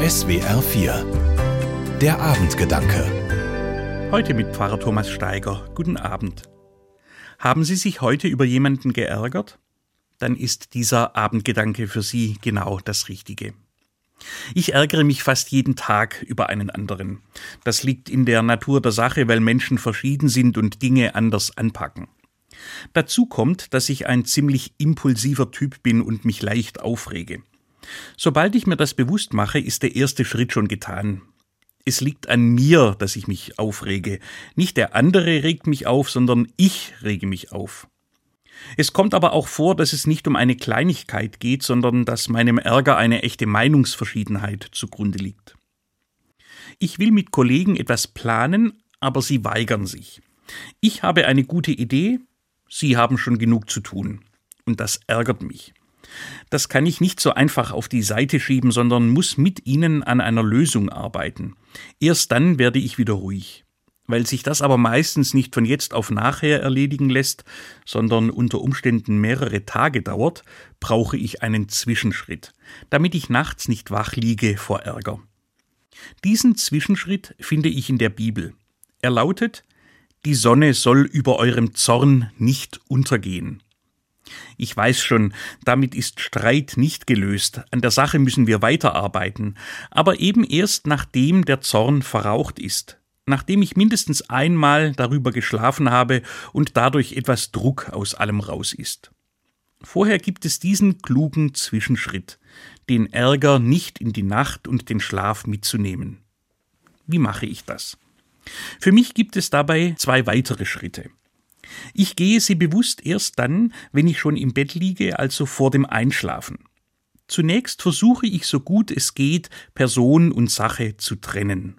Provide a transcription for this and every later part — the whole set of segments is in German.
SWR 4 Der Abendgedanke Heute mit Pfarrer Thomas Steiger. Guten Abend. Haben Sie sich heute über jemanden geärgert? Dann ist dieser Abendgedanke für Sie genau das Richtige. Ich ärgere mich fast jeden Tag über einen anderen. Das liegt in der Natur der Sache, weil Menschen verschieden sind und Dinge anders anpacken. Dazu kommt, dass ich ein ziemlich impulsiver Typ bin und mich leicht aufrege. Sobald ich mir das bewusst mache, ist der erste Schritt schon getan. Es liegt an mir, dass ich mich aufrege. Nicht der andere regt mich auf, sondern ich rege mich auf. Es kommt aber auch vor, dass es nicht um eine Kleinigkeit geht, sondern dass meinem Ärger eine echte Meinungsverschiedenheit zugrunde liegt. Ich will mit Kollegen etwas planen, aber sie weigern sich. Ich habe eine gute Idee, sie haben schon genug zu tun. Und das ärgert mich. Das kann ich nicht so einfach auf die Seite schieben, sondern muss mit ihnen an einer Lösung arbeiten. Erst dann werde ich wieder ruhig. Weil sich das aber meistens nicht von jetzt auf nachher erledigen lässt, sondern unter Umständen mehrere Tage dauert, brauche ich einen Zwischenschritt, damit ich nachts nicht wach liege vor Ärger. Diesen Zwischenschritt finde ich in der Bibel. Er lautet, die Sonne soll über eurem Zorn nicht untergehen. Ich weiß schon, damit ist Streit nicht gelöst, an der Sache müssen wir weiterarbeiten, aber eben erst nachdem der Zorn verraucht ist, nachdem ich mindestens einmal darüber geschlafen habe und dadurch etwas Druck aus allem raus ist. Vorher gibt es diesen klugen Zwischenschritt, den Ärger nicht in die Nacht und den Schlaf mitzunehmen. Wie mache ich das? Für mich gibt es dabei zwei weitere Schritte. Ich gehe sie bewusst erst dann, wenn ich schon im Bett liege, also vor dem Einschlafen. Zunächst versuche ich so gut es geht, Person und Sache zu trennen.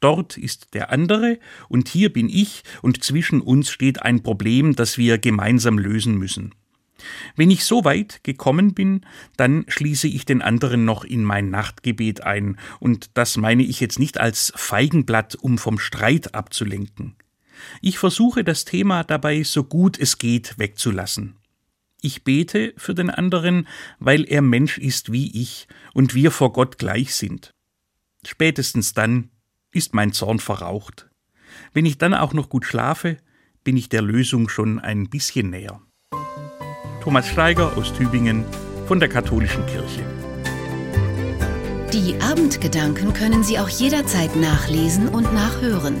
Dort ist der andere und hier bin ich und zwischen uns steht ein Problem, das wir gemeinsam lösen müssen. Wenn ich so weit gekommen bin, dann schließe ich den anderen noch in mein Nachtgebet ein, und das meine ich jetzt nicht als Feigenblatt, um vom Streit abzulenken. Ich versuche das Thema dabei so gut es geht wegzulassen. Ich bete für den anderen, weil er Mensch ist wie ich und wir vor Gott gleich sind. Spätestens dann ist mein Zorn verraucht. Wenn ich dann auch noch gut schlafe, bin ich der Lösung schon ein bisschen näher. Thomas Steiger aus Tübingen von der Katholischen Kirche. Die Abendgedanken können Sie auch jederzeit nachlesen und nachhören